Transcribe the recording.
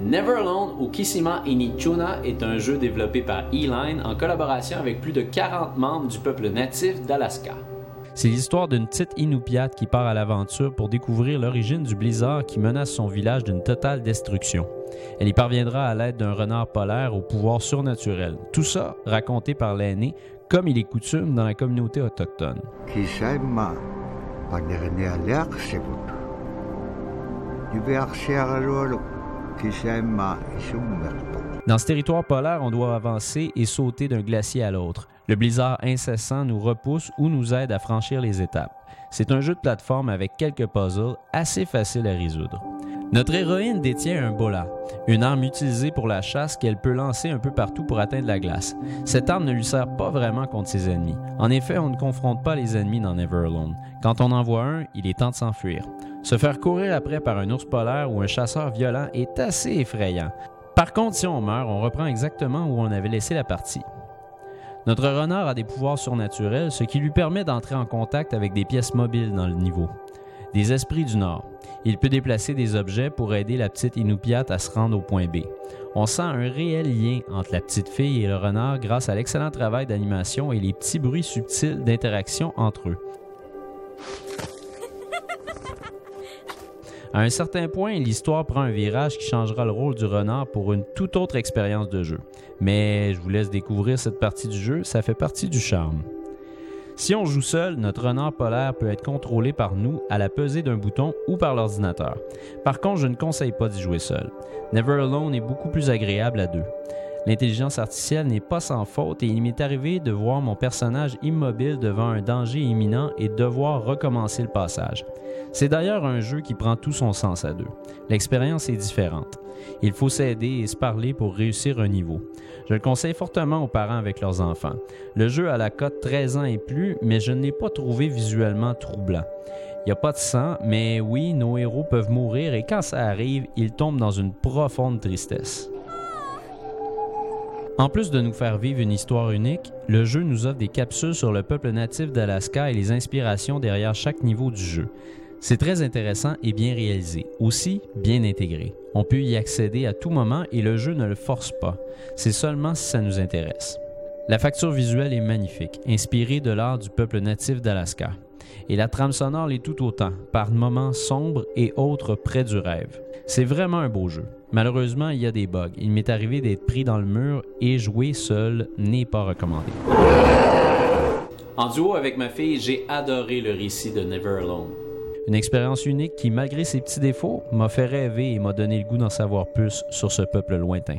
Never Alone ou Kissima Inichuna est un jeu développé par E-Line en collaboration avec plus de 40 membres du peuple natif d'Alaska. C'est l'histoire d'une petite Inupiat qui part à l'aventure pour découvrir l'origine du blizzard qui menace son village d'une totale destruction. Elle y parviendra à l'aide d'un renard polaire au pouvoir surnaturel. Tout ça raconté par l'aîné, comme il est coutume dans la communauté autochtone. Dans ce territoire polaire, on doit avancer et sauter d'un glacier à l'autre. Le blizzard incessant nous repousse ou nous aide à franchir les étapes. C'est un jeu de plateforme avec quelques puzzles assez faciles à résoudre. Notre héroïne détient un bola, une arme utilisée pour la chasse qu'elle peut lancer un peu partout pour atteindre la glace. Cette arme ne lui sert pas vraiment contre ses ennemis. En effet, on ne confronte pas les ennemis dans Never Alone. Quand on en voit un, il est temps de s'enfuir. Se faire courir après par un ours polaire ou un chasseur violent est assez effrayant. Par contre, si on meurt, on reprend exactement où on avait laissé la partie. Notre renard a des pouvoirs surnaturels, ce qui lui permet d'entrer en contact avec des pièces mobiles dans le niveau. Des esprits du Nord. Il peut déplacer des objets pour aider la petite Inupiat à se rendre au point B. On sent un réel lien entre la petite fille et le renard grâce à l'excellent travail d'animation et les petits bruits subtils d'interaction entre eux. À un certain point, l'histoire prend un virage qui changera le rôle du renard pour une toute autre expérience de jeu. Mais je vous laisse découvrir cette partie du jeu, ça fait partie du charme. Si on joue seul, notre renard polaire peut être contrôlé par nous à la pesée d'un bouton ou par l'ordinateur. Par contre, je ne conseille pas d'y jouer seul. Never Alone est beaucoup plus agréable à deux. L'intelligence artificielle n'est pas sans faute et il m'est arrivé de voir mon personnage immobile devant un danger imminent et devoir recommencer le passage. C'est d'ailleurs un jeu qui prend tout son sens à deux. L'expérience est différente. Il faut s'aider et se parler pour réussir un niveau. Je le conseille fortement aux parents avec leurs enfants. Le jeu a la cote 13 ans et plus, mais je ne l'ai pas trouvé visuellement troublant. Il n'y a pas de sang, mais oui, nos héros peuvent mourir et quand ça arrive, ils tombent dans une profonde tristesse. En plus de nous faire vivre une histoire unique, le jeu nous offre des capsules sur le peuple natif d'Alaska et les inspirations derrière chaque niveau du jeu. C'est très intéressant et bien réalisé, aussi bien intégré. On peut y accéder à tout moment et le jeu ne le force pas. C'est seulement si ça nous intéresse. La facture visuelle est magnifique, inspirée de l'art du peuple natif d'Alaska. Et la trame sonore l'est tout autant, par moments sombres et autres près du rêve. C'est vraiment un beau jeu. Malheureusement, il y a des bugs. Il m'est arrivé d'être pris dans le mur et jouer seul n'est pas recommandé. En duo avec ma fille, j'ai adoré le récit de Never Alone. Une expérience unique qui, malgré ses petits défauts, m'a fait rêver et m'a donné le goût d'en savoir plus sur ce peuple lointain.